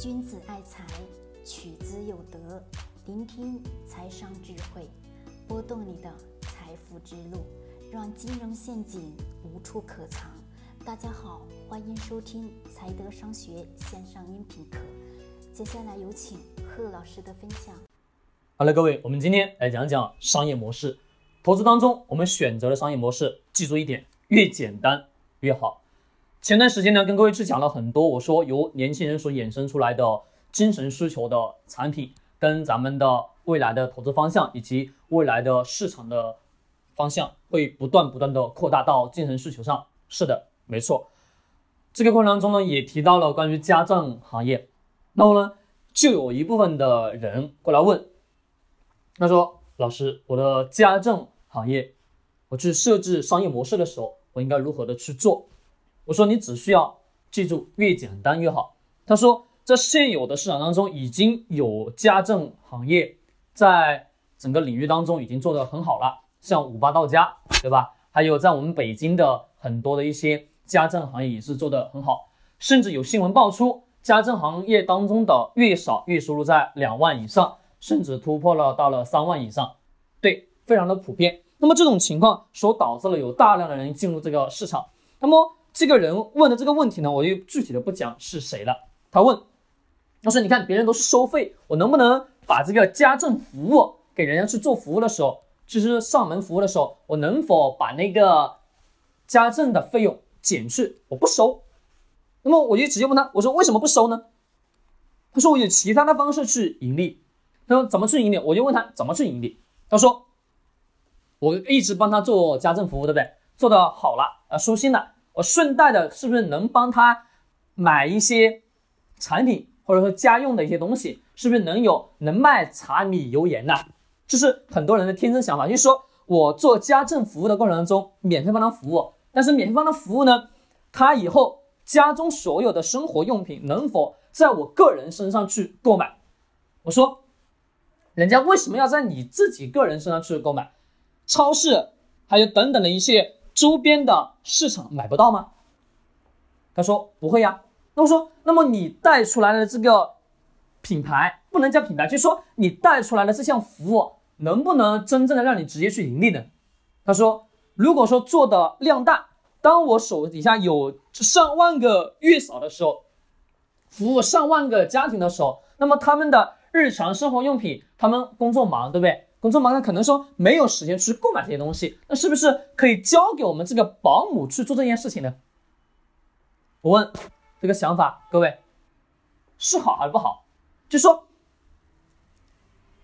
君子爱财，取之有德。聆听财商智慧，拨动你的财富之路，让金融陷阱无处可藏。大家好，欢迎收听财德商学线上音频课。接下来有请贺老师的分享。好了，各位，我们今天来讲讲商业模式。投资当中，我们选择的商业模式，记住一点，越简单越好。前段时间呢，跟各位去讲了很多，我说由年轻人所衍生出来的精神需求的产品，跟咱们的未来的投资方向以及未来的市场的方向会不断不断的扩大到精神需求上。是的，没错。这个过程当中呢，也提到了关于家政行业，那么呢，就有一部分的人过来问，他说：“老师，我的家政行业，我去设置商业模式的时候，我应该如何的去做？”我说你只需要记住越简单越好。他说，在现有的市场当中已经有家政行业在整个领域当中已经做得很好了，像五八到家，对吧？还有在我们北京的很多的一些家政行业也是做得很好，甚至有新闻爆出家政行业当中的月嫂月收入在两万以上，甚至突破了到了三万以上，对，非常的普遍。那么这种情况所导致了有大量的人进入这个市场，那么。这个人问的这个问题呢，我就具体的不讲是谁了。他问，他说：“你看别人都是收费，我能不能把这个家政服务给人家去做服务的时候，就是上门服务的时候，我能否把那个家政的费用减去？我不收。”那么我就直接问他，我说：“为什么不收呢？”他说：“我有其他的方式去盈利。”他说：“怎么去盈利？”我就问他怎么去盈利。他说：“我一直帮他做家政服务，对不对？做的好了啊，舒心了。”我顺带的，是不是能帮他买一些产品，或者说家用的一些东西？是不是能有能卖茶米油盐呢？这是很多人的天真想法，就是说我做家政服务的过程当中，免费帮他服务，但是免费帮他服务呢，他以后家中所有的生活用品能否在我个人身上去购买？我说，人家为什么要在你自己个人身上去购买？超市还有等等的一些。周边的市场买不到吗？他说不会呀。那我说，那么你带出来的这个品牌不能叫品牌，就是说你带出来的这项服务能不能真正的让你直接去盈利呢？他说，如果说做的量大，当我手底下有上万个月嫂的时候，服务上万个家庭的时候，那么他们的日常生活用品，他们工作忙，对不对？工作忙，他可能说没有时间去购买这些东西，那是不是可以交给我们这个保姆去做这件事情呢？我问这个想法，各位是好还是不好？就说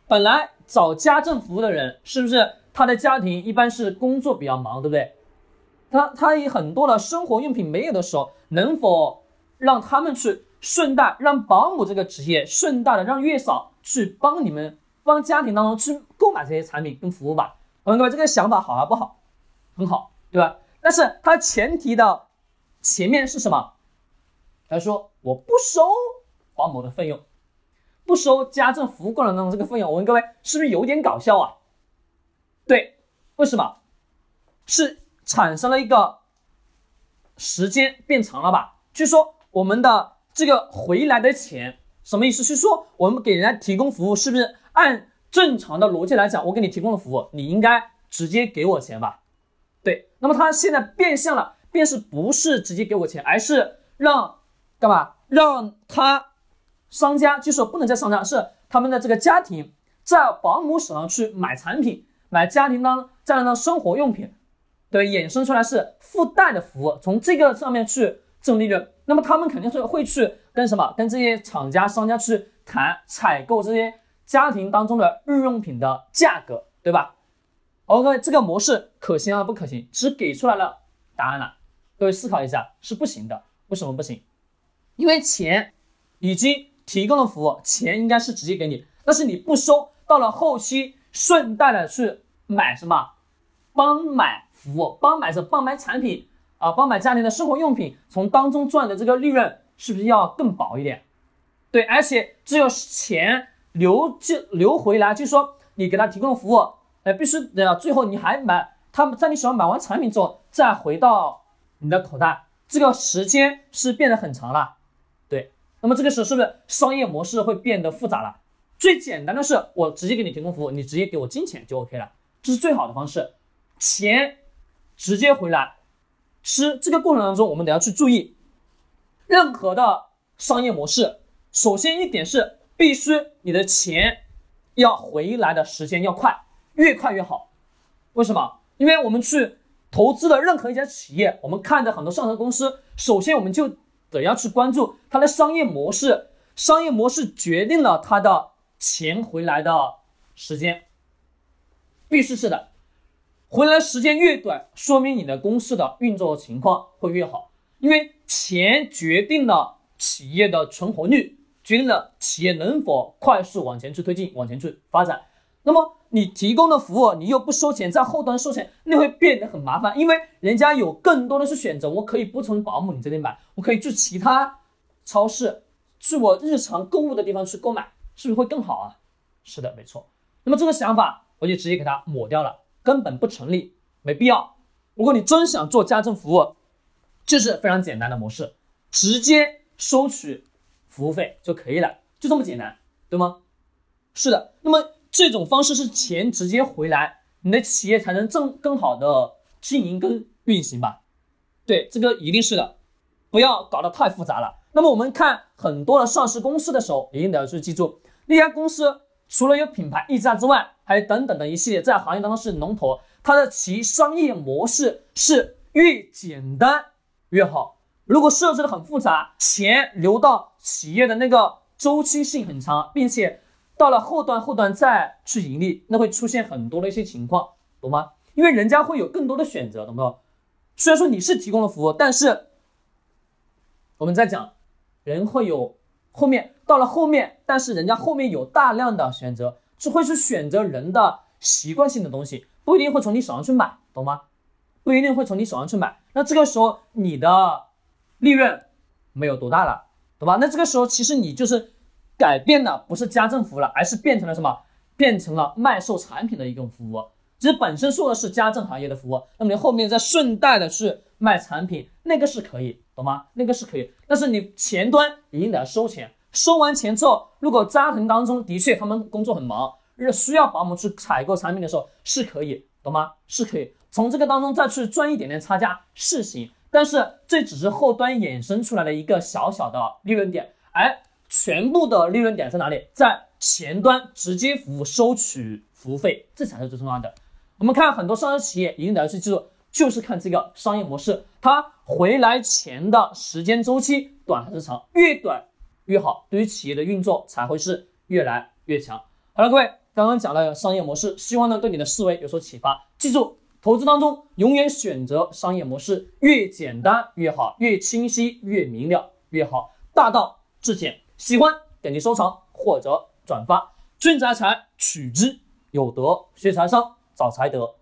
本来找家政服务的人，是不是他的家庭一般是工作比较忙，对不对？他他有很多的生活用品没有的时候，能否让他们去顺带让保姆这个职业顺带的让月嫂去帮你们？帮家庭当中去购买这些产品跟服务吧，我们各位这个想法好还不好？很好，对吧？但是它前提的前面是什么？他说我不收保姆的费用，不收家政服务过程当中这个费用。我问各位，是不是有点搞笑啊？对，为什么？是产生了一个时间变长了吧？据说我们的这个回来的钱什么意思？是说我们给人家提供服务是不是？按正常的逻辑来讲，我给你提供的服务，你应该直接给我钱吧？对，那么他现在变相了，便是不是直接给我钱，而是让干嘛？让他商家，就是不能再商家，是他们的这个家庭在保姆手上去买产品，买家庭当这样的生活用品，对，衍生出来是附带的服务，从这个上面去挣利润。那么他们肯定是会去跟什么？跟这些厂家、商家去谈采购这些。家庭当中的日用品的价格，对吧？好，各位，这个模式可行还不可行？只给出来了答案了，各位思考一下，是不行的。为什么不行？因为钱已经提供了服务，钱应该是直接给你，但是你不收，到了后期顺带的去买什么？帮买服务，帮买这帮买产品啊，帮买家庭的生活用品，从当中赚的这个利润是不是要更薄一点？对，而且只有钱。留就留回来，就是说你给他提供服务，哎，必须的，最后你还买，他们在你手上买完产品之后，再回到你的口袋，这个时间是变得很长了，对，那么这个时候是不是商业模式会变得复杂了？最简单的是我直接给你提供服务，你直接给我金钱就 OK 了，这是最好的方式，钱直接回来。吃这个过程当中，我们得要去注意，任何的商业模式，首先一点是必须你的钱要回来的时间要快，越快越好。为什么？因为我们去投资的任何一家企业，我们看的很多上市公司，首先我们就得要去关注它的商业模式，商业模式决定了它的钱回来的时间，必须是的。回来时间越短，说明你的公司的运作情况会越好，因为钱决定了企业的存活率，决定了企业能否快速往前去推进、往前去发展。那么你提供的服务，你又不收钱，在后端收钱，那会变得很麻烦，因为人家有更多的是选择，我可以不从保姆你这里买，我可以去其他超市，去我日常购物的地方去购买，是不是会更好啊？是的，没错。那么这个想法，我就直接给它抹掉了。根本不成立，没必要。如果你真想做家政服务，这是非常简单的模式，直接收取服务费就可以了，就这么简单，对吗？是的。那么这种方式是钱直接回来，你的企业才能正更好的经营跟运行吧？对，这个一定是的，不要搞得太复杂了。那么我们看很多的上市公司的时候，一定得要去记住那家公司。除了有品牌溢价之外，还有等等的一系列在行业当中是龙头，它的其商业模式是越简单越好。如果设置的很复杂，钱流到企业的那个周期性很长，并且到了后端后端再去盈利，那会出现很多的一些情况，懂吗？因为人家会有更多的选择，懂不懂？虽然说你是提供了服务，但是我们在讲人会有。后面到了后面，但是人家后面有大量的选择，只会去选择人的习惯性的东西，不一定会从你手上去买，懂吗？不一定会从你手上去买。那这个时候你的利润没有多大了，懂吧？那这个时候其实你就是改变的不是家政服务了，而是变成了什么？变成了卖售产品的一种服务。其实本身说的是家政行业的服务，那么你后面再顺带的去卖产品，那个是可以。懂吗？那个是可以，但是你前端一定得收钱。收完钱之后，如果家庭当中的确他们工作很忙，需要保姆去采购产品的时候，是可以，懂吗？是可以从这个当中再去赚一点点差价是行，但是这只是后端衍生出来的一个小小的利润点，而全部的利润点在哪里？在前端直接服务收取服务费，这才是最重要的。我们看很多上市企业一定得要去记住。就是看这个商业模式，它回来钱的时间周期短还是长，越短越好，对于企业的运作才会是越来越强。好了，各位，刚刚讲了商业模式，希望呢对你的思维有所启发。记住，投资当中永远选择商业模式越简单越好，越清晰越明了越好，大道至简。喜欢点击收藏或者转发。君子爱财，取之有德；学财商，找财德。